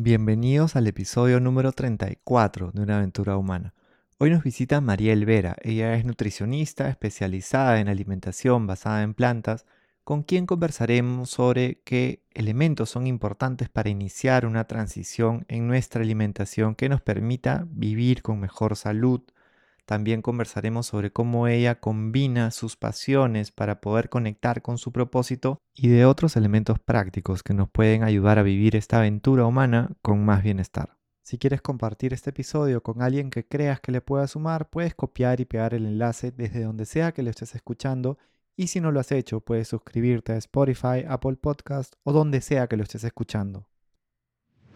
Bienvenidos al episodio número 34 de Una aventura humana. Hoy nos visita María Elvera. Ella es nutricionista especializada en alimentación basada en plantas, con quien conversaremos sobre qué elementos son importantes para iniciar una transición en nuestra alimentación que nos permita vivir con mejor salud, también conversaremos sobre cómo ella combina sus pasiones para poder conectar con su propósito y de otros elementos prácticos que nos pueden ayudar a vivir esta aventura humana con más bienestar. Si quieres compartir este episodio con alguien que creas que le pueda sumar, puedes copiar y pegar el enlace desde donde sea que lo estés escuchando y si no lo has hecho, puedes suscribirte a Spotify, Apple Podcast o donde sea que lo estés escuchando.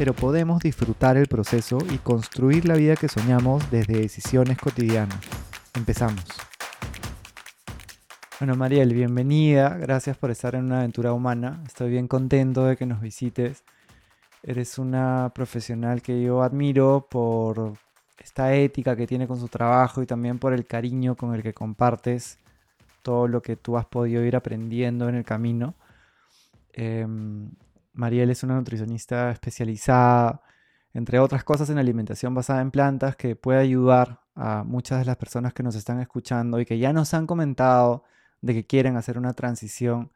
pero podemos disfrutar el proceso y construir la vida que soñamos desde decisiones cotidianas. Empezamos. Bueno, Mariel, bienvenida. Gracias por estar en una aventura humana. Estoy bien contento de que nos visites. Eres una profesional que yo admiro por esta ética que tiene con su trabajo y también por el cariño con el que compartes todo lo que tú has podido ir aprendiendo en el camino. Em, Mariel es una nutricionista especializada, entre otras cosas, en alimentación basada en plantas, que puede ayudar a muchas de las personas que nos están escuchando y que ya nos han comentado de que quieren hacer una transición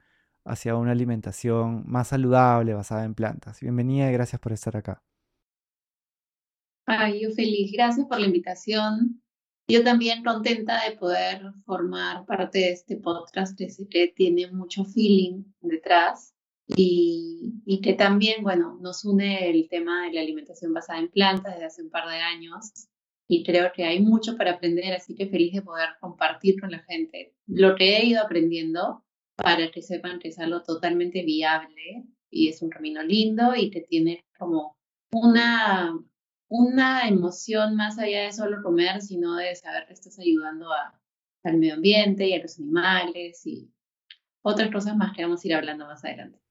hacia una alimentación más saludable basada en plantas. Bienvenida y gracias por estar acá. Ay, yo feliz. Gracias por la invitación. Yo también contenta de poder formar parte de este podcast que tiene mucho feeling detrás y, que también, bueno, nos une el tema de la alimentación basada en plantas desde hace un par de años y creo que hay mucho para aprender, así que feliz de poder compartir con la gente lo que he ido aprendiendo para que sepan que es algo totalmente viable y es un camino lindo y que tiene como una, una emoción más allá de solo comer, sino de saber que estás ayudando a, al medio ambiente y a los animales y otras cosas más que vamos a ir hablando más adelante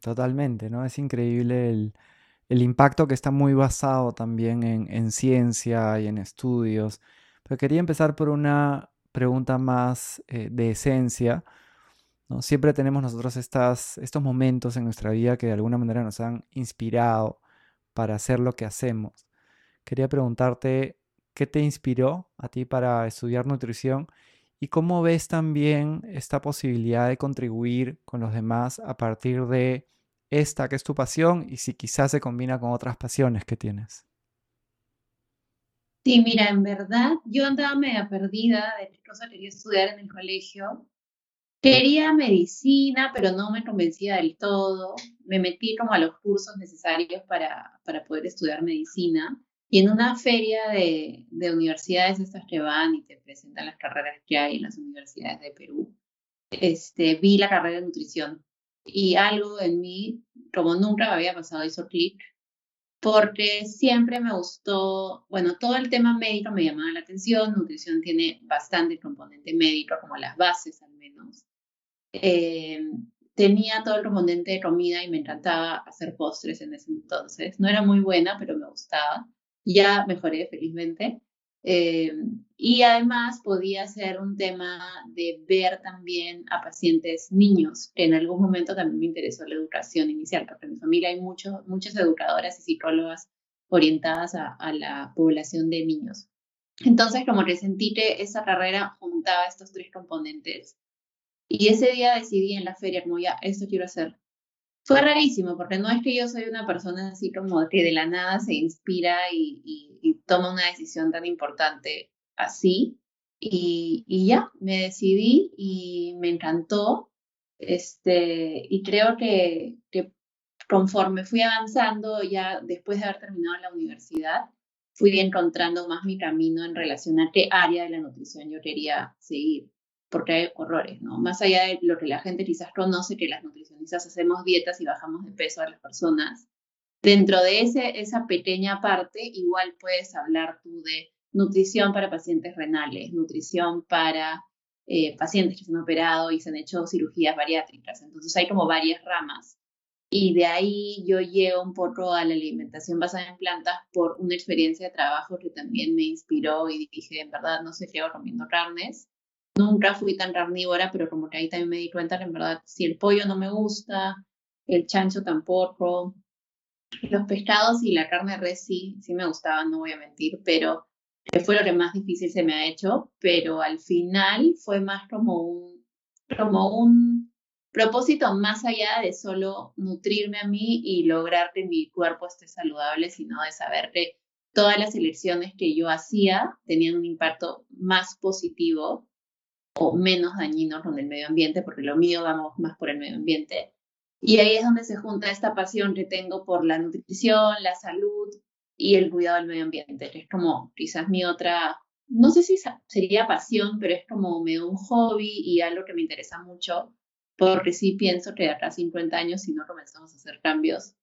totalmente, ¿no? Es increíble el, impacto que está muy basado también en, ciencia y en estudios. Pero quería empezar por una pregunta más eh, de esencia. ¿no? Siempre tenemos nosotros estas, estos momentos en nuestra vida que de alguna manera nos han inspirado para hacer lo que hacemos. Quería preguntarte, ¿qué te inspiró a ti para estudiar nutrición ¿Y cómo ves también esta posibilidad de contribuir con los demás a partir de esta que es tu pasión y si quizás se combina con otras pasiones que tienes? Sí, mira, en verdad yo andaba media perdida de qué cosa quería estudiar en el colegio. Quería medicina, pero no me convencía del todo. Me metí como a los cursos necesarios para, para poder estudiar medicina. Y en una feria de, universidades estas que van y te presentan las carreras que hay en las universidades de Perú, este, vi la carrera de nutrición y algo en mí, como nunca me había pasado, hizo clic, porque siempre me gustó, bueno, todo el tema médico me llamaba la atención, nutrición tiene bastante componente médico, como las bases al menos. Eh, tenía todo el componente de comida y me encantaba hacer postres en ese entonces. No era muy buena, pero me gustaba ya mejoré felizmente. Eh, y además podía ser un tema de ver también a pacientes niños, en algún momento también me interesó la educación inicial, porque en mi familia hay muchos muchas educadoras y psicólogas orientadas a, a, la población de niños. Entonces, como que sentí que esa carrera juntaba estos tres componentes. Y ese día decidí en la feria, como ya, esto quiero hacer. Fue rarísimo, porque no es que yo soy una persona así como que de la nada se inspira y, toma una decisión tan importante así. Y, ya, me decidí y me encantó. Este, y creo que, que conforme fui avanzando, ya después de haber terminado la universidad, fui encontrando más mi camino en relación a qué área de la nutrición yo quería seguir porque hay horrores, ¿no? Más allá de lo que la gente quizás conoce, que las nutricionistas hacemos dietas y bajamos de peso a las personas, Dentro de ese, esa pequeña parte, igual puedes hablar tú de nutrición para pacientes renales, nutrición para eh, pacientes que se han operado y se han hecho cirugías bariátricas. Entonces hay como varias ramas. Y de ahí yo llego un poco a la alimentación basada en plantas por una experiencia de trabajo que también me inspiró y dije, en verdad, no sé si hago comiendo carnes. Nunca fui tan carnívora, pero como que ahí también me di cuenta que en verdad, si el pollo no me gusta, el chancho tampoco, los pescados y la carne res sí, sí me gustaban, no voy a mentir, pero fue lo que más difícil se me ha hecho, pero al final fue más como un, como un propósito más allá de solo nutrirme a mí y lograr que mi cuerpo esté saludable, sino de saber que todas las elecciones que yo hacía tenían un impacto más positivo o menos dañino con el medio ambiente, porque lo mío vamos más por el medio ambiente. Y ahí es donde se junta esta pasión que tengo por la nutrición, la salud y el cuidado del medio ambiente, es como quizás mi otra, no sé si sería pasión, pero es como medio un hobby y algo que me interesa mucho, porque sí pienso que de acá a 50 años, si no comenzamos a hacer cambios,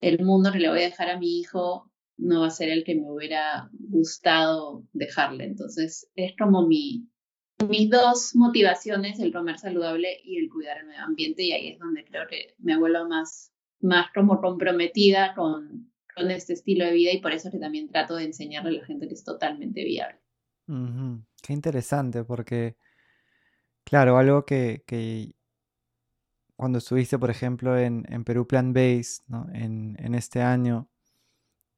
el mundo que le voy a dejar a mi hijo no va a ser el que me hubiera gustado dejarle. Entonces, es como mi, mis dos motivaciones, el comer saludable y el cuidar el medio ambiente, y ahí es donde creo que me vuelvo más, más como comprometida con, con este estilo de vida y por eso que también trato de enseñarle a la gente que es totalmente viable. Qué interesante, porque, claro, algo que, que cuando estuviste, por ejemplo, en, en Perú Plan Base, ¿no? en, en, este año,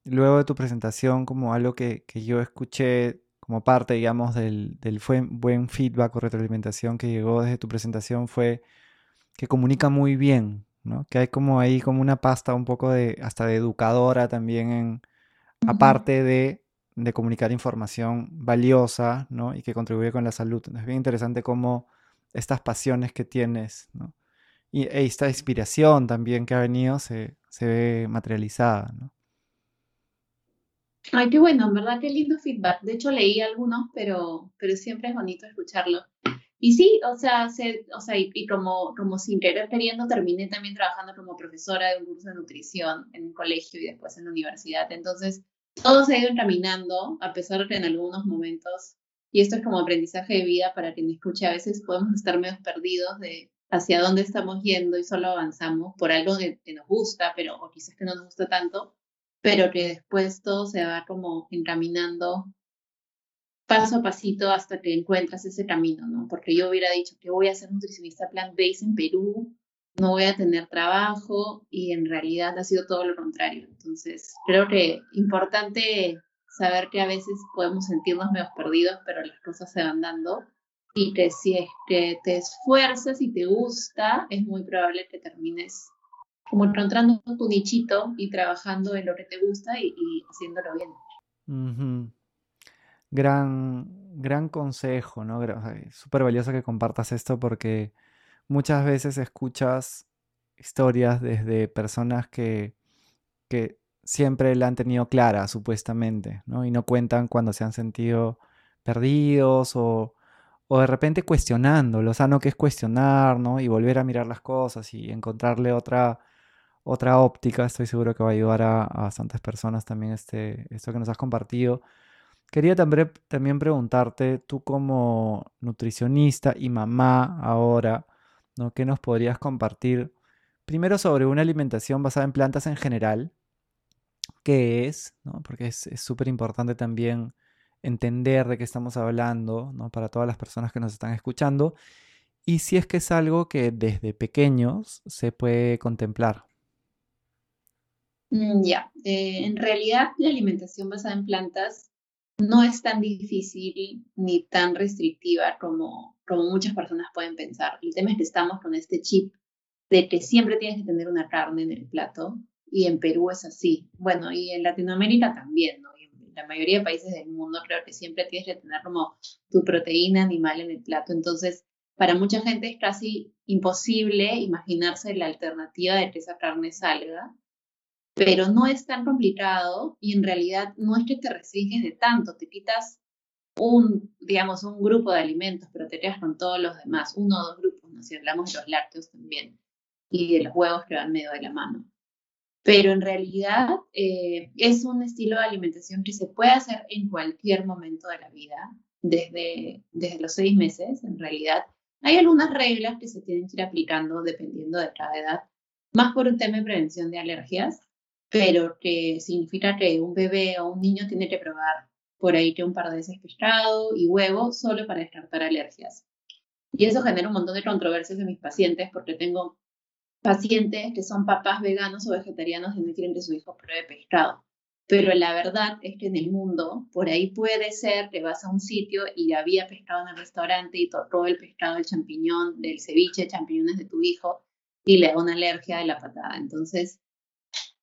luego de tu presentación, como algo que, que yo escuché como parte, digamos, del, del buen feedback o retroalimentación que llegó desde tu presentación fue que comunica muy bien, que hay como ahí como una pasta un poco de, hasta de educadora también en, aparte de, de, comunicar información valiosa, ¿no? Y que contribuye con la salud. Es bien interesante cómo estas pasiones que tienes, ¿no? Y e esta inspiración también que ha venido se, se ve materializada, ¿no? Ay, qué bueno, en verdad, qué lindo feedback. De hecho, leí algunos, pero, pero siempre es bonito escucharlo. Y sí, o sea, se, o sea y, como, como sin querer queriendo, terminé también trabajando como profesora de un curso de nutrición en un colegio y después en la universidad. Entonces, todo se ha ido encaminando, a pesar de que en algunos momentos, y esto es como aprendizaje de vida para quien escuche, a veces podemos estar medio perdidos de hacia dónde estamos yendo y solo avanzamos por algo que, que nos gusta, pero o quizás que no nos gusta tanto, pero que después todo se va como encaminando paso a pasito hasta que encuentras ese camino, ¿no? Porque yo hubiera dicho que voy a ser nutricionista plant-based en Perú, no voy a tener trabajo y en realidad ha sido todo lo contrario. Entonces, creo que importante saber que a veces podemos sentirnos medio perdidos, pero las cosas se van dando y que si es te esfuerzas y te gusta, es muy probable que termines como encontrando tu nichito y trabajando en lo que te gusta y, haciéndolo bien. Gran, gran consejo, ¿no? Súper valioso que compartas esto porque muchas veces escuchas historias desde personas que, que siempre la han tenido clara, supuestamente, ¿no? Y no cuentan cuando se han sentido perdidos o, o de repente cuestionando, lo sano que es cuestionar, ¿no? Y volver a mirar las cosas y encontrarle otra, otra óptica. Estoy seguro que va a ayudar a, bastantes personas también este, esto que nos has compartido. Quería también, preguntarte, tú como nutricionista y mamá ahora. ¿Qué nos podrías compartir? Primero sobre una alimentación basada en plantas en general, qué es, ¿no? porque es súper importante también entender de qué estamos hablando, ¿no? para todas las personas que nos están escuchando, y si es que es algo que desde pequeños se puede contemplar. Mm, ya, eh, en realidad la alimentación basada en plantas no es tan difícil ni tan restrictiva como, como muchas personas pueden pensar. El tema es que estamos con este chip de que siempre tienes que tener una carne en el plato y en Perú es así. Bueno, y en Latinoamérica también, ¿no? Y en la mayoría de países del mundo creo que siempre tienes que tener como tu proteína animal en el plato. Entonces, para mucha gente es casi imposible imaginarse la alternativa de que esa carne salga pero no es tan complicado y en realidad no es que te restringes de tanto, te quitas un, digamos, un grupo de alimentos, pero te quedas con todos los demás, uno o dos grupos, ¿no? Si hablamos de los lácteos también y de los huevos que van medio de la mano. pero en realidad eh, es un estilo de alimentación que se puede hacer en cualquier momento de la vida, desde, desde los seis meses, en realidad. Hay algunas reglas que se tienen que ir aplicando dependiendo de cada edad, más por un tema de prevención de alergias, pero que significa que un bebé o un niño tiene que probar por ahí que un par de veces pescado y huevo solo para descartar alergias. Y eso genera un montón de controversias en mis pacientes porque tengo pacientes que son papás veganos o vegetarianos y no quieren que su hijo pruebe pescado. Pero la verdad es que en el mundo, por ahí puede ser que vas a un sitio y había pescado en el restaurante y todo el pescado, el champiñón, del ceviche, champiñones de tu hijo y le da una alergia de la patada. Entonces,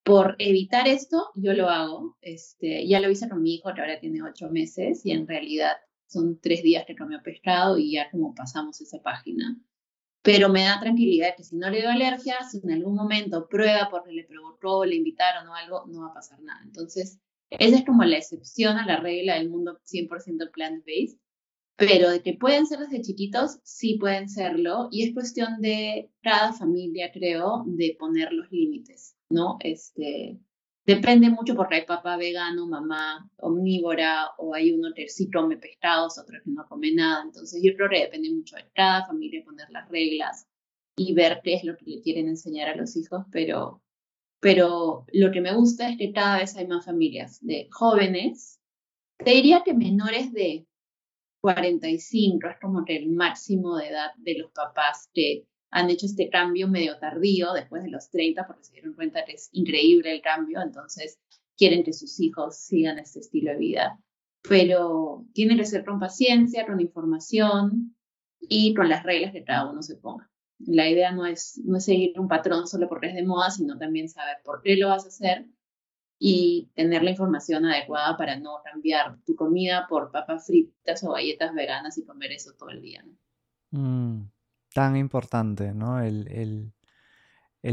por evitar esto, yo lo hago. Este, ya lo hice con mi hijo, que ahora tiene ocho meses, y en realidad son tres días que comió pescado y ya como pasamos esa página pero me da tranquilidad que si no le doy alergia, si en algún momento prueba porque le provocó, le invitaron o algo, no va a pasar nada. Entonces, esa es como la excepción a la regla del mundo 100% plant-based, pero de que pueden ser desde chiquitos, sí pueden serlo, y es cuestión de cada familia, creo, de poner los límites, ¿no? Este, Depende mucho porque hay papá vegano, mamá omnívora, o hay uno que sí come pescados, otro que no come nada. Entonces yo creo que depende mucho de cada familia poner las reglas y ver qué es lo que le quieren enseñar a los hijos, pero, pero lo que me gusta es que cada vez hay más familias de jóvenes, te diría que menores de 45, es como que el máximo de edad de los papás que han hecho este cambio medio tardío, después de los 30, porque se dieron cuenta que es increíble el cambio, entonces quieren que sus hijos sigan este estilo de vida. Pero tiene que ser con paciencia, con información y con las reglas que cada uno se ponga. La idea no es, no es seguir un patrón solo porque es de moda, sino también saber por qué lo vas a hacer y tener la información adecuada para no cambiar tu comida por papas fritas o galletas veganas y comer eso todo el día. Mm tan importante, ¿no? El,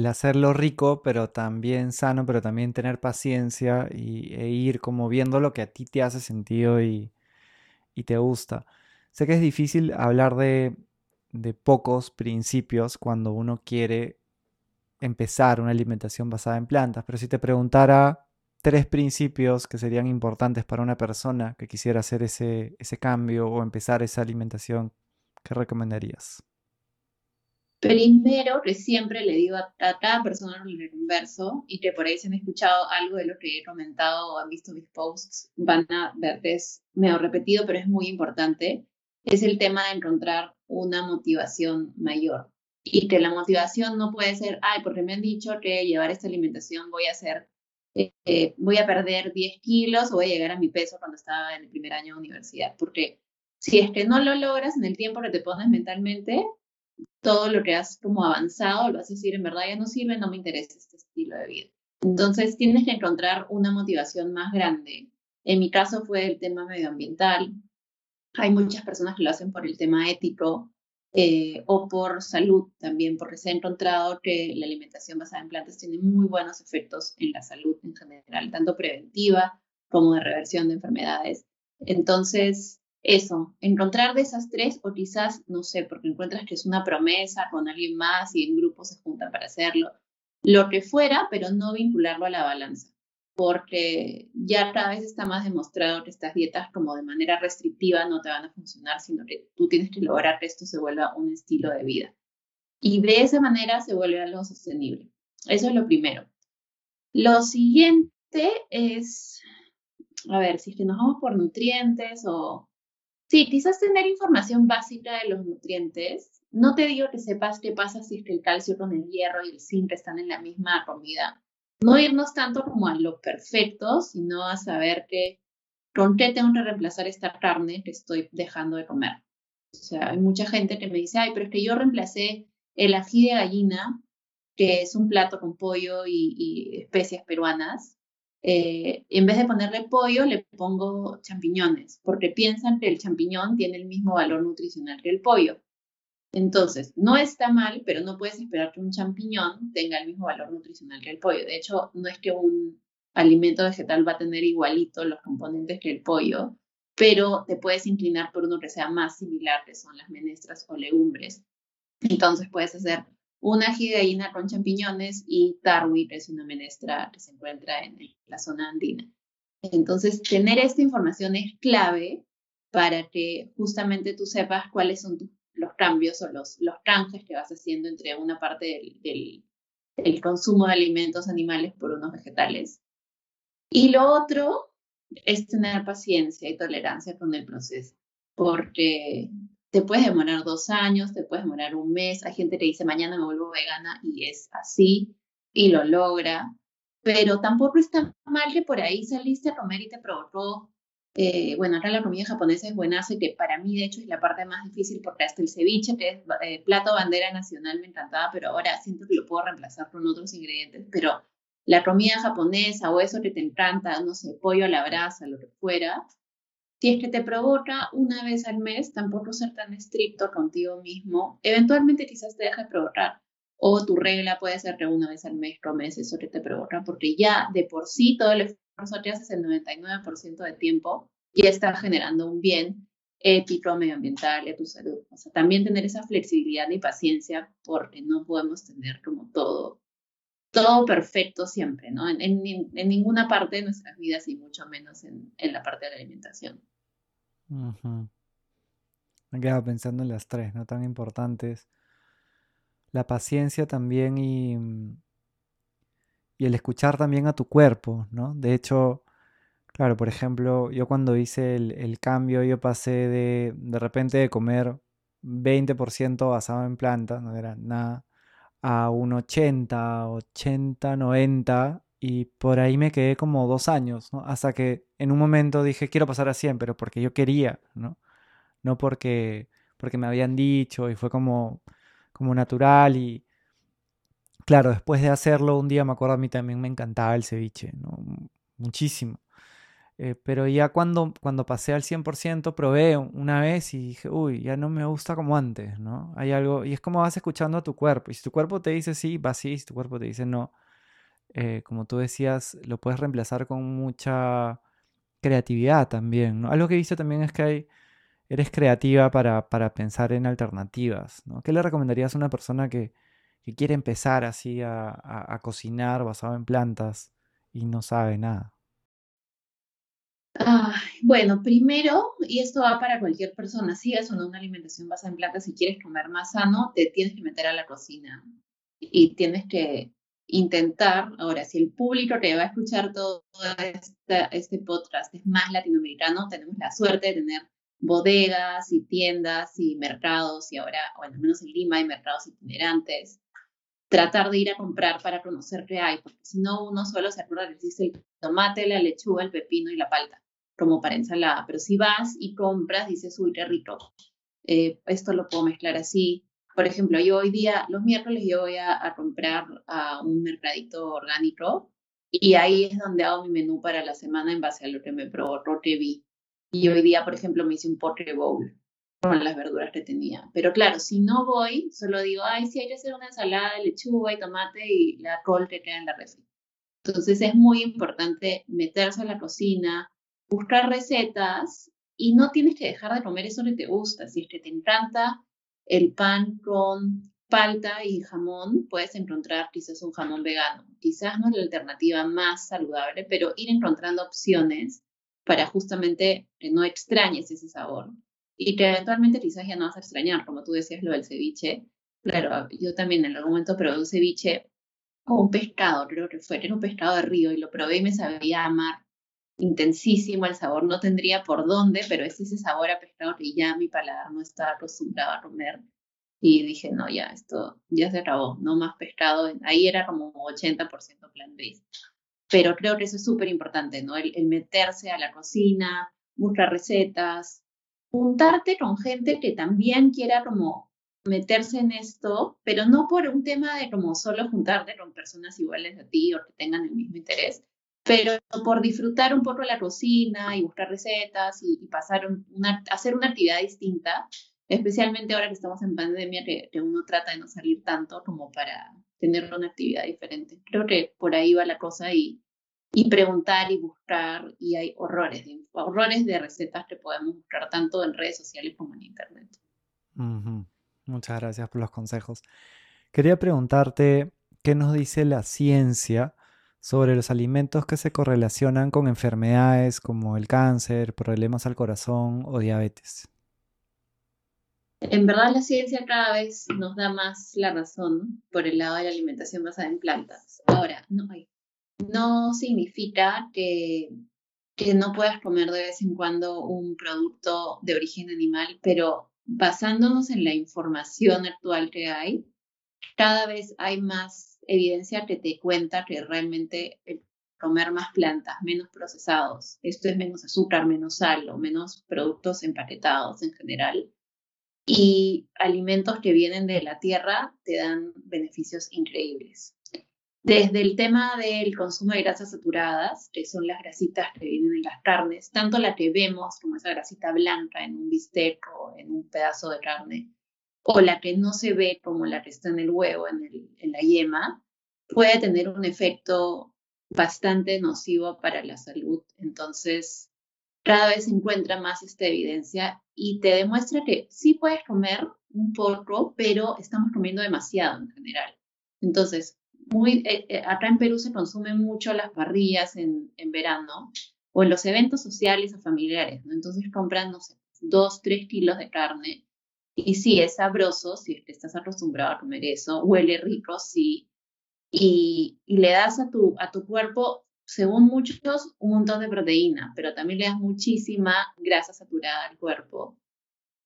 hacerlo rico, pero también sano, pero también tener paciencia y, e ir como viendo lo que a ti te hace sentido y, te gusta. Sé que es difícil hablar de, de pocos principios cuando uno quiere empezar una alimentación basada en plantas, pero si te preguntara tres principios que serían importantes para una persona que quisiera hacer ese, ese cambio o empezar esa alimentación, ¿qué recomendarías? Primero, que siempre le digo a, cada persona en el converso y que por ahí se han escuchado algo de lo que he comentado o han visto mis posts, van a ver que es medio repetido, pero es muy importante, es el tema de encontrar una motivación mayor. Y que la motivación no puede ser, ay, porque me han dicho que llevar esta alimentación voy a hacer, eh, voy a perder 10 kilos o voy a llegar a mi peso cuando estaba en el primer año de universidad. Porque si es que no lo logras en el tiempo que te pones mentalmente, todo lo que has como avanzado, lo vas a decir, en verdad ya no sirve, no me interesa este estilo de vida. Entonces tienes que encontrar una motivación más grande. En mi caso fue el tema medioambiental. Hay muchas personas que lo hacen por el tema ético eh, o por salud también, porque se ha encontrado que la alimentación basada en plantas tiene muy buenos efectos en la salud en general, tanto preventiva como de reversión de enfermedades. Entonces, eso, encontrar de esas tres o quizás, no sé, porque encuentras que es una promesa con alguien más y en grupo se juntan para hacerlo, lo que fuera, pero no vincularlo a la balanza, porque ya cada vez está más demostrado que estas dietas como de manera restrictiva no te van a funcionar, sino que tú tienes que lograr que esto se vuelva un estilo de vida. Y de esa manera se vuelve algo sostenible. Eso es lo primero. Lo siguiente es, a ver, si es que nos vamos por nutrientes o Sí, quizás tener información básica de los nutrientes. No te digo que sepas qué pasa si el calcio con el hierro y el zinc están en la misma comida. No irnos tanto como a lo perfecto, sino a saber que con qué tengo que reemplazar esta carne que estoy dejando de comer. O sea, hay mucha gente que me dice, ay, pero es que yo reemplacé el ají de gallina, que es un plato con pollo y especias peruanas, eh, en vez de ponerle pollo, le pongo champiñones, porque piensan que el champiñón tiene el mismo valor nutricional que el pollo. Entonces, no está mal, pero no puedes esperar que un champiñón tenga el mismo valor nutricional que el pollo. De hecho, no es que un alimento vegetal va a tener igualito los componentes que el pollo, pero te puedes inclinar por uno que sea más similar, que son las menestras o legumbres. Entonces puedes hacer una ají con champiñones y tarwi, que es una menestra que se encuentra en la zona andina. Entonces, tener esta información es clave para que justamente tú sepas cuáles son los cambios o los, los canjes que vas haciendo entre una parte del, del consumo de alimentos animales por unos vegetales. Y lo otro es tener paciencia y tolerancia con el proceso, porque te puedes demorar dos años, te puedes demorar un mes, hay gente que dice mañana me vuelvo vegana y es así y lo logra, pero tampoco está mal que por ahí saliste a comer y te provocó, eh, bueno, acá la comida japonesa es buena, que para mí de hecho es la parte más difícil porque hasta el ceviche, que es eh, plato bandera nacional, me encantaba, pero ahora siento que lo puedo reemplazar con otros ingredientes, pero la comida japonesa o eso que te encanta, no sé, pollo a la brasa, lo que fuera, si es que te provoca una vez al mes, tampoco ser tan estricto contigo mismo, eventualmente quizás te deje provocar. O tu regla puede ser que una vez al mes comes eso que te provoca, porque ya de por sí todo el esfuerzo que haces el 99% de tiempo ya está generando un bien ético, medioambiental y a tu salud. O sea, también tener esa flexibilidad y paciencia porque no podemos tener como todo todo perfecto siempre, ¿no? En, en, ninguna parte de nuestras vidas y mucho menos en, la parte de la alimentación. Me quedado pensando en las tres, ¿no? Tan importantes. La paciencia también y, y el escuchar también a tu cuerpo, ¿no? De hecho, claro, por ejemplo, yo cuando hice el, el cambio, yo pasé de de repente de comer 20% basado en plantas, no era nada, a un 80, 80, 90 y por ahí me quedé como dos años, ¿no? Hasta que en un momento dije, quiero pasar a 100, pero porque yo quería, ¿no? No porque, porque me habían dicho y fue como, como natural y claro, después de hacerlo un día me acuerdo a mí también me encantaba el ceviche, ¿no? Muchísimo. Eh, pero ya cuando, cuando pasé al 100% probé una vez y dije, uy, ya no me gusta como antes, ¿no? Hay algo, y es como vas escuchando a tu cuerpo. Y si tu cuerpo te dice sí, va sí, si tu cuerpo te dice no, eh, como tú decías, lo puedes reemplazar con mucha creatividad también. Algo que he también es que hay, eres creativa para, para pensar en alternativas, ¿no? ¿Qué le recomendarías a una persona que, que quiere empezar así a, a, cocinar basado en plantas y no sabe nada? bueno, primero, y esto va para cualquier persona, si es o no una alimentación basada en plantas, si quieres comer más sano, te tienes que meter a la cocina y tienes que intentar, ahora, si el público que va a escuchar todo este, este podcast es más latinoamericano, tenemos la suerte de tener bodegas y tiendas y mercados, y ahora, o al menos en Lima hay mercados itinerantes, tratar de ir a comprar para conocer qué hay, porque si no uno solo se acuerda que existe el tomate, la lechuga, el pepino y la palta como para ensalada, pero si vas y compras, dices, uy, qué rico, eh, esto lo puedo mezclar así. Por ejemplo, yo hoy día, los miércoles, yo voy a, comprar a un mercadito orgánico y ahí es donde hago mi menú para la semana en base a lo que me probó, lo que vi. Y hoy día, por ejemplo, me hice un poke bowl con las verduras que tenía. Pero claro, si no voy, solo digo, ay, sí, hay que hacer una ensalada de lechuga y tomate y la col que queda en la refri. Entonces es muy importante meterse a la cocina, buscar recetas y no tienes que dejar de comer eso que te gusta. Si es que te encanta el pan con palta y jamón, puedes encontrar quizás un jamón vegano. Quizás no es la alternativa más saludable, pero ir encontrando opciones para justamente que no extrañes ese sabor y que eventualmente quizás ya no vas a extrañar, como tú decías lo del ceviche. Claro, yo también en algún momento probé un ceviche con un pescado, creo que fue, era un pescado de río y lo probé y me sabía amar intensísimo el sabor, no tendría por dónde, pero es ese sabor a pescado que ya mi paladar no está acostumbrado a comer. Y dije, no, ya, esto ya se acabó, no más pescado. Ahí era como 80% plant-based. Pero creo que eso es súper importante, ¿no? El, meterse a la cocina, buscar recetas, juntarte con gente que también quiera como meterse en esto, pero no por un tema de como solo juntarte con personas iguales a ti o que tengan el mismo interés, pero por disfrutar un poco la cocina y buscar recetas y, pasar hacer una actividad distinta, especialmente ahora que estamos en pandemia, que, uno trata de no salir tanto como para tener una actividad diferente. Creo que por ahí va la cosa y, y preguntar y buscar, y hay horrores de, horrores de recetas que podemos buscar tanto en redes sociales como en internet. Muchas gracias por los consejos. Quería preguntarte qué nos dice la ciencia sobre los alimentos que se correlacionan con enfermedades como el cáncer, problemas al corazón o diabetes. En verdad la ciencia cada vez nos da más la razón por el lado de la alimentación basada en plantas. Ahora, no, significa que, que no puedas comer de vez en cuando un producto de origen animal, pero basándonos en la información actual que hay, cada vez hay más evidencia que te cuenta que realmente comer más plantas, menos procesados, esto es menos azúcar, menos sal o menos productos empaquetados en general, y alimentos que vienen de la tierra te dan beneficios increíbles. Desde el tema del consumo de grasas saturadas, que son las grasitas que vienen en las carnes, tanto la que vemos como esa grasita blanca en un bistec o en un pedazo de carne, o la que no se ve como la que está en el huevo, en, la yema, puede tener un efecto bastante nocivo para la salud. Entonces, cada vez se encuentra más esta evidencia y te demuestra que sí puedes comer un poco, pero estamos comiendo demasiado en general. Entonces, muy, eh, eh, acá en Perú se consumen mucho las parrillas en, verano o en los eventos sociales o familiares. Entonces compran, no sé, dos, tres kilos de carne. Y sí, es sabroso si estás acostumbrado a comer eso, huele rico, sí. Y, y le das a tu, a tu cuerpo según muchos, un montón de proteína, pero también le das muchísima grasa saturada al cuerpo.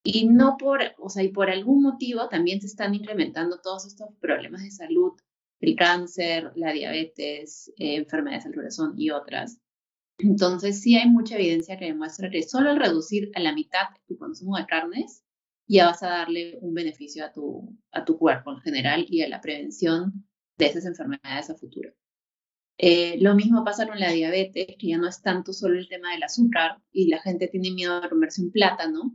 Y no por, o sea, y por algún motivo también se están incrementando todos estos problemas de salud, el cáncer, la diabetes, eh, enfermedades del corazón y otras. Entonces sí hay mucha evidencia que demuestra que solo al reducir a la mitad tu consumo de carnes, ya vas a darle un beneficio a tu, a tu cuerpo en general y a la prevención de esas enfermedades a futuro. Eh, lo mismo pasa con la diabetes, que ya no es tanto solo el tema del azúcar y la gente tiene miedo de comerse un plátano,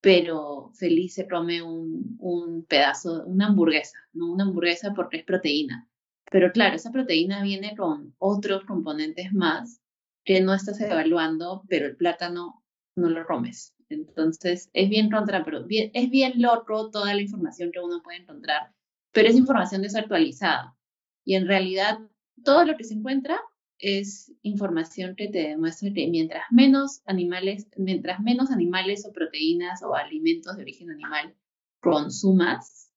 pero feliz se come un, un pedazo, una hamburguesa, ¿no? Una hamburguesa porque es proteína. Pero claro, esa proteína viene con otros componentes más que no estás evaluando, pero el plátano no lo comes. Entonces, es bien contra, pero bien, es bien loco toda la información que uno puede encontrar, pero es información desactualizada. Y en realidad todo lo que se encuentra es información que te demuestra que mientras menos animales, mientras menos animales o proteínas o alimentos de origen animal consumas,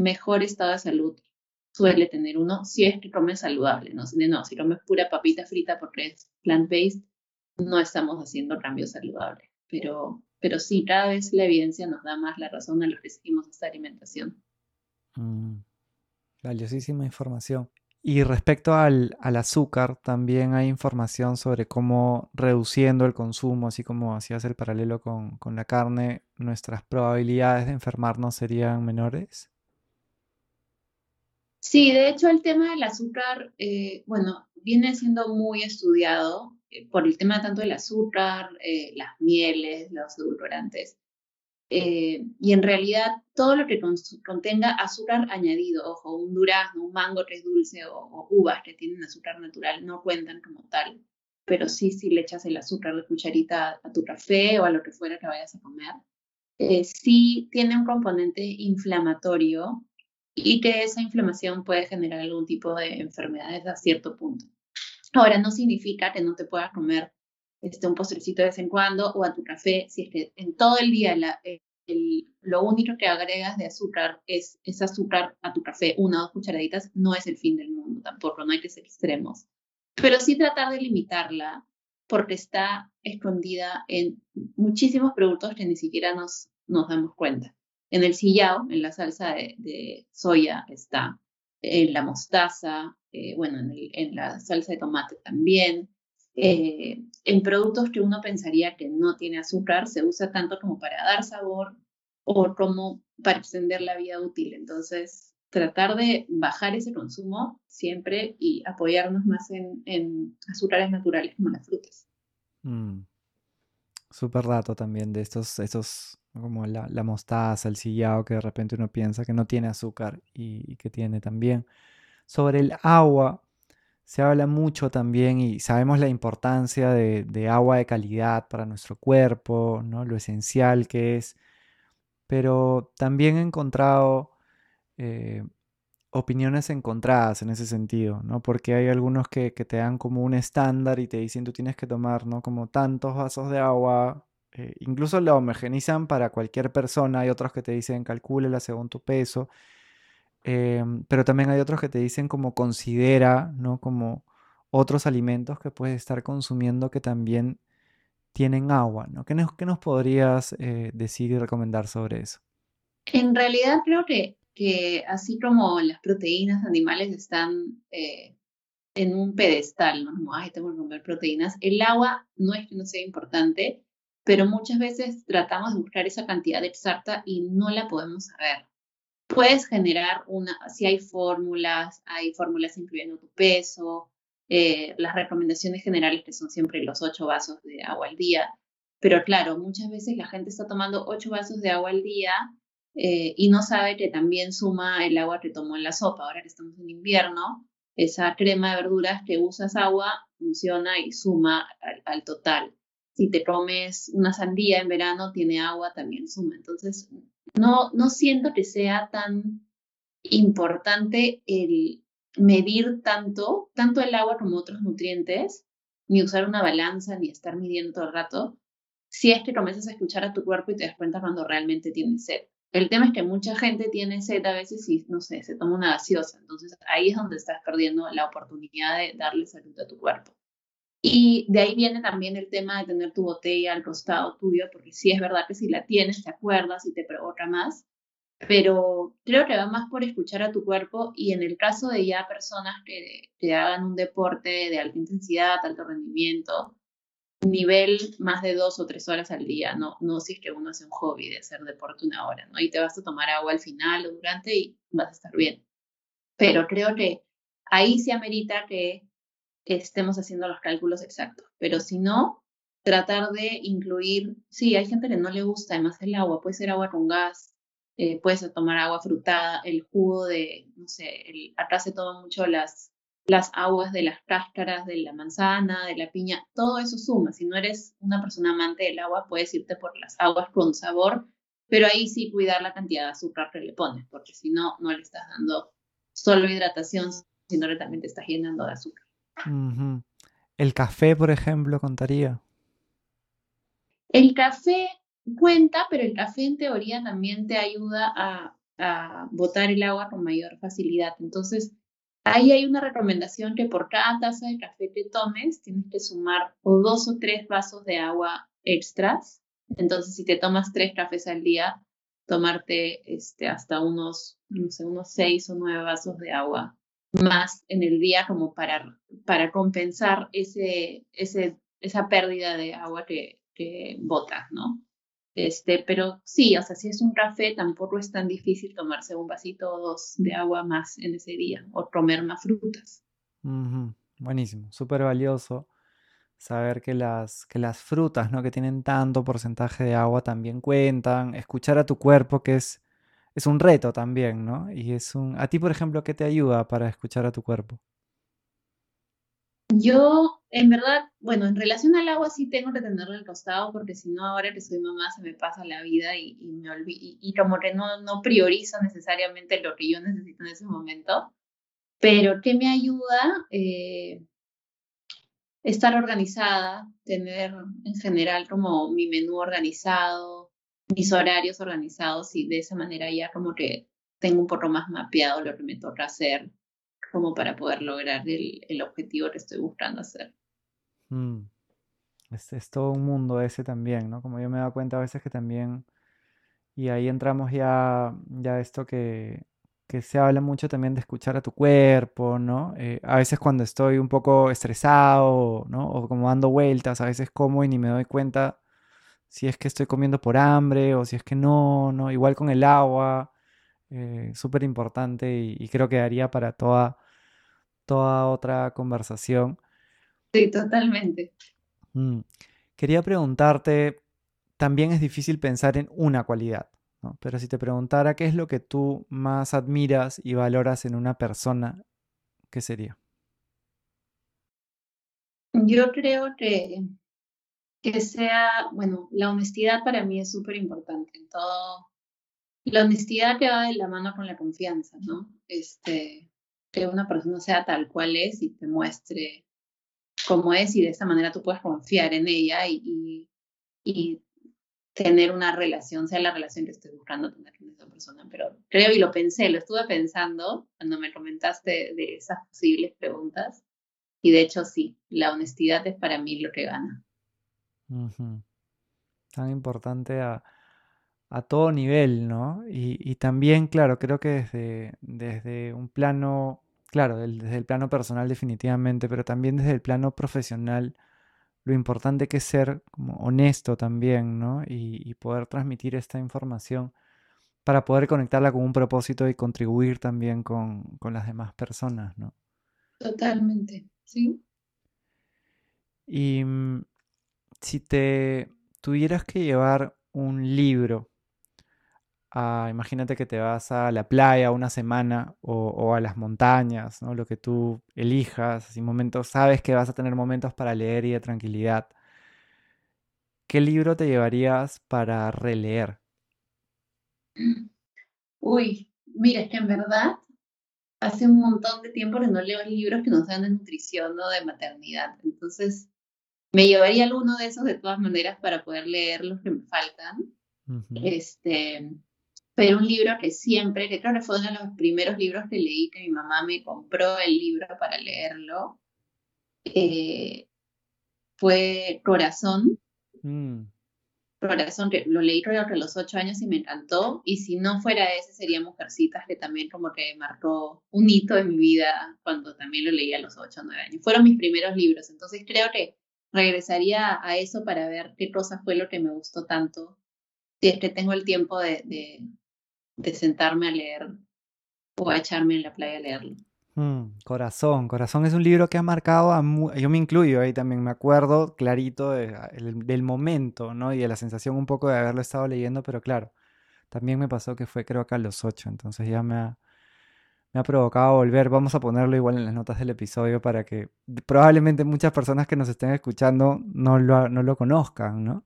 mejor estado de salud suele tener uno si es que comes saludable, no, no si comes pura papita frita porque es plant-based, no estamos haciendo cambios saludables. Pero, pero sí, cada vez la evidencia nos da más la razón a los que seguimos esta alimentación. Mm, valiosísima información. Y respecto al, azúcar, también hay información sobre cómo reduciendo el consumo, así como hacías el paralelo con, la carne, nuestras probabilidades de enfermarnos serían menores. Sí, de hecho el tema del azúcar, eh, bueno, viene siendo muy estudiado por el tema tanto del azúcar, eh, las mieles, los edulcorantes. Eh, y en realidad todo lo que contenga azúcar añadido, ojo, un durazno, un mango que es dulce o, uvas que tienen azúcar natural no cuentan como tal, pero sí si le echas el azúcar de cucharita a, tu café o a lo que fuera que vayas a comer, eh, sí tiene un componente inflamatorio y que esa inflamación puede generar algún tipo de enfermedades a cierto punto. Ahora, no significa que no te puedas comer este, un postrecito de vez en cuando o a tu café, si es que en todo el día lo único que agregas de azúcar es, ese azúcar a tu café, una o dos cucharaditas, no es el fin del mundo tampoco, no hay que ser extremos. Pero sí tratar de limitarla porque está escondida en muchísimos productos que ni siquiera nos, nos damos cuenta. En el sillao, en la salsa de, soya está, en la mostaza, eh, bueno, en, en, la salsa de tomate también, eh, en productos que uno pensaría que no tiene azúcar, se usa tanto como para dar sabor o como para extender la vida útil. Entonces, tratar de bajar ese consumo siempre y apoyarnos más en, azúcares naturales como las frutas. Mm. Súper dato también de estos, estos como la, mostaza, el sillao, que de repente uno piensa que no tiene azúcar y que tiene también. Sobre el agua, se habla mucho también y sabemos la importancia de, agua de calidad para nuestro cuerpo, ¿no? lo esencial que es, pero también he encontrado eh, opiniones encontradas en ese sentido, ¿no? Porque hay algunos que, te dan como un estándar y te dicen tú tienes que tomar, ¿no? Como tantos vasos de agua, eh, incluso lo homogenizan para cualquier persona, hay otros que te dicen calcúlela según tu peso, em, pero también hay otros que te dicen como considera, ¿no? Como otros alimentos que puedes estar consumiendo que también tienen agua, ¿no? ¿Qué nos, nos podrías eh, decir y recomendar sobre eso? En realidad creo que, que así como las proteínas animales están eh, en un pedestal, ¿no? Como, ay, tengo que proteínas, el agua no es que no sea importante, pero muchas veces tratamos de buscar esa cantidad exacta y no la podemos saber. Puedes generar una, si hay fórmulas, hay fórmulas incluyendo tu peso, eh, las recomendaciones generales que son siempre los ocho vasos de agua al día. Pero claro, muchas veces la gente está tomando ocho vasos de agua al día eh, y no sabe que también suma el agua que tomó en la sopa. Ahora que estamos en invierno, esa crema de verduras que usas agua funciona y suma al, total. Si te comes una sandía en verano, tiene agua, también suma. Entonces, no, no siento que sea tan importante el medir tanto, tanto el agua como otros nutrientes, ni usar una balanza, ni estar midiendo todo el rato, si es que comienzas a escuchar a tu cuerpo y te das cuenta cuando realmente tienes sed. El tema es que mucha gente tiene sed a veces y, no sé, se toma una gaseosa. Entonces ahí es donde estás perdiendo la oportunidad de darle salud a tu cuerpo. Y de ahí viene también el tema de tener tu botella al costado tuyo, porque sí es verdad que si la tienes, te acuerdas y te provoca más. Pero creo que va más por escuchar a tu cuerpo y en el caso de ya personas que, que hagan un deporte de alta intensidad, alto rendimiento, nivel más de dos o tres horas al día, no, no si es que uno hace un hobby de hacer deporte una hora, ¿no? Y te vas a tomar agua al final o durante y vas a estar bien. Pero creo que ahí se amerita que estemos haciendo los cálculos exactos. Pero si no, tratar de incluir, sí, hay gente que no le gusta además el agua, puede ser agua con gas, eh, puedes tomar agua frutada, el jugo de, no sé, el, acá se toman mucho las las aguas de las cáscaras de la manzana, de la piña, todo eso suma. Si no eres una persona amante del agua, puedes irte por las aguas con sabor, pero ahí sí cuidar la cantidad de azúcar que le pones, porque si no, no le estás dando solo hidratación, sino que también te estás llenando de azúcar. ¿El café, por ejemplo, contaría? El café cuenta, pero el café en teoría también te ayuda a, a botar el agua con mayor facilidad. Entonces, Ahí hay una recomendación que por cada taza de café que tomes tienes que sumar o dos o tres vasos de agua extras. Entonces, si te tomas tres cafés al día, tomarte este, hasta unos, no sé, unos seis o nueve vasos de agua más en el día como para, para compensar ese, ese, esa pérdida de agua que, botas, ¿no? Este, pero sí, o sea, si es un café, tampoco es tan difícil tomarse un vasito o dos de agua más en ese día o comer más frutas. Buenísimo, súper valioso saber que las, que las frutas, ¿no? Que tienen tanto porcentaje de agua también cuentan, escuchar a tu cuerpo, que es, es un reto también, ¿no? Y es un... A ti, por ejemplo, ¿qué te ayuda para escuchar a tu cuerpo? Yo, en verdad, bueno, en relación al agua sí tengo que tenerlo al costado porque si no, ahora que soy mamá se me pasa la vida y, me olvido, y, como que no, no priorizo necesariamente lo que yo necesito en ese momento. Pero ¿qué me ayuda? Eh, estar organizada, tener en general como mi menú organizado, mis horarios organizados y de esa manera ya como que tengo un poco más mapeado lo que me toca hacer como para poder lograr el, objetivo que estoy buscando hacer. Mm. Es, todo un mundo ese también, ¿no? Como yo me he dado cuenta a veces que también, y ahí entramos ya, ya esto que, que se habla mucho también de escuchar a tu cuerpo, ¿no? Eh, a veces cuando estoy un poco estresado, ¿no? O como dando vueltas, a veces como y ni me doy cuenta si es que estoy comiendo por hambre o si es que no, ¿no? Igual con el agua, eh, súper importante y, creo que daría para toda, toda otra conversación. Sí, totalmente. Mm. Quería preguntarte, también es difícil pensar en una cualidad, ¿no? pero si te preguntara qué es lo que tú más admiras y valoras en una persona, ¿qué sería? Yo creo que, que sea, bueno, la honestidad para mí es súper importante en todo, La honestidad que va de la mano con la confianza, ¿no? Este, que una persona sea tal cual es y te muestre cómo es y de esa manera tú puedes confiar en ella y, y, tener una relación, sea la relación que estés buscando tener con esa persona. Pero creo y lo pensé, lo estuve pensando cuando me comentaste de esas posibles preguntas y de hecho sí, la honestidad es para mí lo que gana. Tan importante a, a todo nivel, ¿no? Y, también, claro, creo que desde, desde un plano, claro, desde el plano personal definitivamente, pero también desde el plano profesional, lo importante que es ser como honesto también, ¿no? Y, poder transmitir esta información para poder conectarla con un propósito y contribuir también con, con las demás personas, ¿no? Totalmente, sí. Y mm, si te tuvieras que llevar un libro imagínate que te vas a la playa una semana o, a las montañas, ¿no? Lo que tú elijas, así momentos, sabes que vas a tener momentos para leer y de tranquilidad. ¿Qué libro te llevarías para releer? Uy, mira, es que en verdad hace un montón de tiempo que no leo libros que no sean de nutrición o de maternidad. Entonces, me llevaría alguno de esos de todas maneras para poder leer los que me faltan. Este, pero un libro que siempre, que creo que fue uno de los primeros libros que leí, que mi mamá me compró el libro para leerlo, eh, fue Corazón. Mm. Corazón, que lo leí creo que a los ocho años y me encantó. Y si no fuera ese, sería Mujercitas, que también como que marcó un hito en mi vida cuando también lo leí a los ocho o nueve años. Fueron mis primeros libros. Entonces creo que regresaría a eso para ver qué cosa fue lo que me gustó tanto. Si es que tengo el tiempo de, de sentarme a leer o a echarme en la playa a leerlo. Mm, corazón, Corazón es un libro que ha marcado a yo me incluyo ahí también, me acuerdo clarito del momento, ¿no? Y de la sensación un poco de haberlo estado leyendo, pero claro, también me pasó que fue creo que a los ocho, entonces ya me ha, me ha provocado volver, vamos a ponerlo igual en las notas del episodio para que probablemente muchas personas que nos estén escuchando no lo, no lo conozcan, ¿no?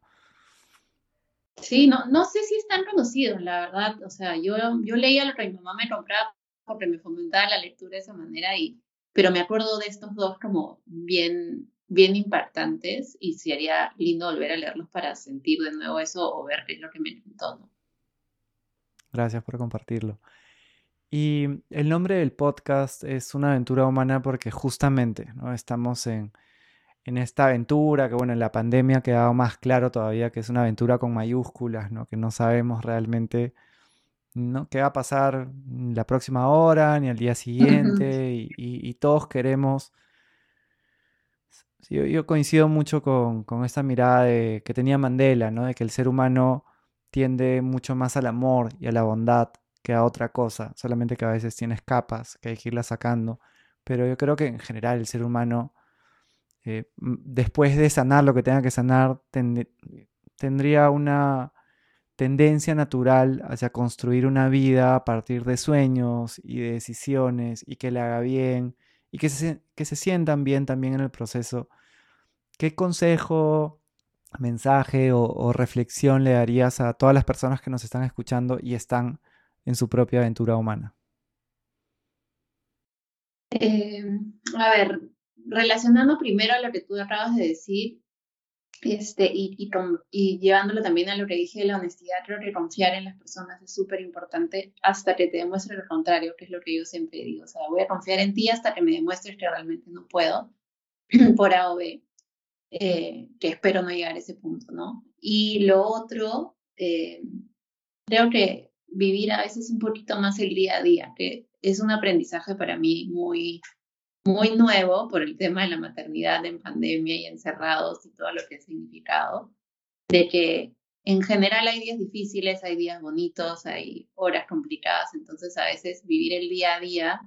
Sí, no, no sé si están conocidos, la verdad. O sea, yo, yo leía lo que mi mamá me compraba porque me fomentaba la lectura de esa manera, y, pero me acuerdo de estos dos como bien, bien impactantes y sería lindo volver a leerlos para sentir de nuevo eso o ver qué es lo que me encantó. Gracias por compartirlo. Y el nombre del podcast es Una aventura humana porque justamente ¿no? estamos en, en esta aventura, que bueno, en la pandemia ha quedado más claro todavía que es una aventura con mayúsculas, ¿no? que no sabemos realmente ¿no? qué va a pasar la próxima hora ni al día siguiente y, todos queremos... yo, coincido mucho con, con esta mirada de, que tenía Mandela, ¿no? de que el ser humano tiende mucho más al amor y a la bondad que a otra cosa, solamente que a veces tienes capas que hay que irlas sacando, pero yo creo que en general el ser humano eh, después de sanar lo que tenga que sanar, tendría una tendencia natural hacia construir una vida a partir de sueños y de decisiones y que le haga bien y que se, que se sientan bien también en el proceso. ¿Qué consejo, mensaje o, reflexión le darías a todas las personas que nos están escuchando y están en su propia aventura humana? Eh, a ver, relacionando primero lo que tú acabas de decir, este, y, y, llevándolo también a lo que dije de la honestidad, creo que confiar en las personas es súper importante hasta que te demuestre lo contrario, que es lo que yo siempre digo. O sea, voy a confiar en ti hasta que me demuestres que realmente no puedo, por A o B, eh, que espero no llegar a ese punto, ¿no? Y lo otro, eh, creo que vivir a veces un poquito más el día a día, que es un aprendizaje para mí muy, muy nuevo por el tema de la maternidad en pandemia y encerrados y todo lo que ha significado, de que en general hay días difíciles, hay días bonitos, hay horas complicadas, entonces a veces vivir el día a día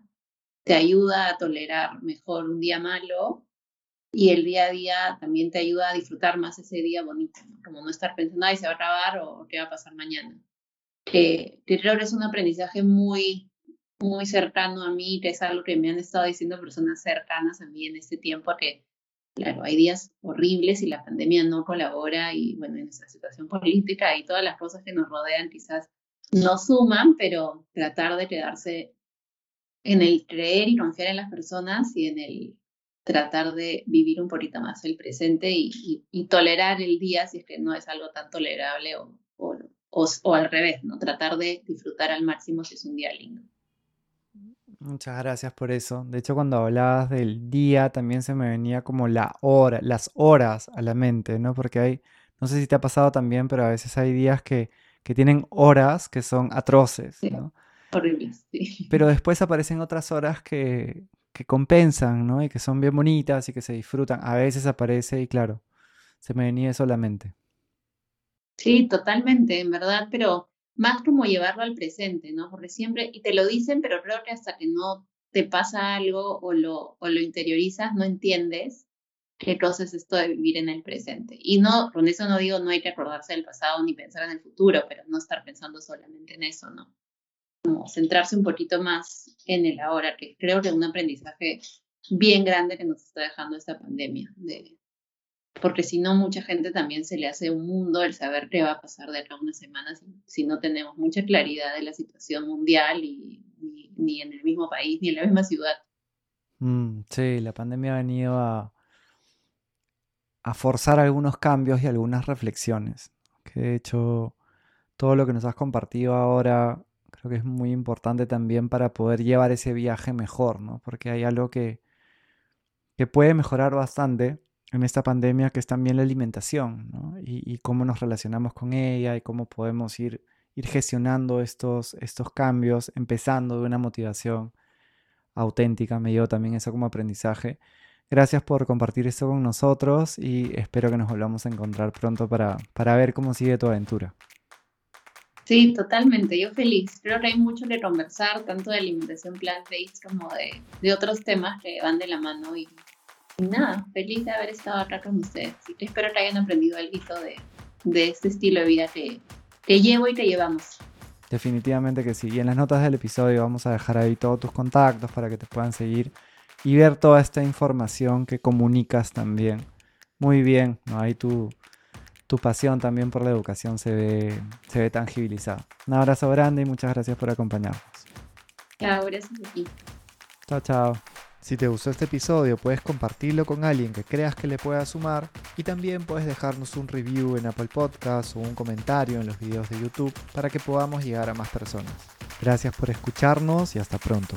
te ayuda a tolerar mejor un día malo y el día a día también te ayuda a disfrutar más ese día bonito, como no estar pensando, ay, se va a acabar o qué va a pasar mañana. Que es un aprendizaje muy, muy cercano a mí, que es algo que me han estado diciendo personas cercanas a mí en este tiempo, que claro, hay días horribles y la pandemia no colabora y bueno, en nuestra situación política y todas las cosas que nos rodean quizás no suman, pero tratar de quedarse en el creer y confiar en las personas y en el tratar de vivir un poquito más el presente y, tolerar el día si es que no es algo tan tolerable o, o, al revés, ¿no? Tratar de disfrutar al máximo si es un día lindo. Muchas gracias por eso. De hecho, cuando hablabas del día, también se me venía como la hora, las horas a la mente, ¿no? Porque hay, no sé si te ha pasado también, pero a veces hay días que, que tienen horas que son atroces, ¿no? Horribles, sí. Pero después aparecen otras horas que, que compensan, ¿no? Y que son bien bonitas y que se disfrutan. A veces aparece y claro, se me venía solamente. Sí, totalmente, en verdad, pero más como llevarlo al presente, ¿no? Porque siempre, y te lo dicen, pero creo que hasta que no te pasa algo o lo, o lo interiorizas, no entiendes qué cosa es esto de vivir en el presente. Y no, con eso no digo no hay que acordarse del pasado ni pensar en el futuro, pero no estar pensando solamente en eso, ¿no? Como centrarse un poquito más en el ahora, que creo que es un aprendizaje bien grande que nos está dejando esta pandemia, de, porque si no, mucha gente también se le hace un mundo el saber qué va a pasar de acá a unas semanas si no tenemos mucha claridad de la situación mundial y ni, en el mismo país ni en la misma ciudad. Mm, sí, la pandemia ha venido a, a forzar algunos cambios y algunas reflexiones. Que de hecho, todo lo que nos has compartido ahora creo que es muy importante también para poder llevar ese viaje mejor, ¿no? Porque hay algo que, que puede mejorar bastante en esta pandemia, que es también la alimentación, ¿no? Y, cómo nos relacionamos con ella y cómo podemos ir, ir gestionando estos, estos cambios, empezando de una motivación auténtica. Me llevo también eso como aprendizaje. Gracias por compartir esto con nosotros y espero que nos volvamos a encontrar pronto para, para ver cómo sigue tu aventura. Sí, totalmente. Yo feliz. Creo que hay mucho que conversar, tanto de alimentación plant-based como de, de, otros temas que van de la mano. Y, nada, feliz de haber estado acá con ustedes. espero que hayan aprendido algo de, de este estilo de vida que, que llevo y que llevamos. Definitivamente que sí. Y en las notas del episodio vamos a dejar ahí todos tus contactos para que te puedan seguir y ver toda esta información que comunicas también. Muy bien, ¿no? ahí tu, tu pasión también por la educación se ve, se ve tangibilizada. Un abrazo grande y muchas gracias por acompañarnos. Chao, gracias a ti. Chao, chao. Si te gustó este episodio, puedes compartirlo con alguien que creas que le pueda sumar y también puedes dejarnos un review en Apple Podcasts o un comentario en los videos de YouTube para que podamos llegar a más personas. Gracias por escucharnos y hasta pronto.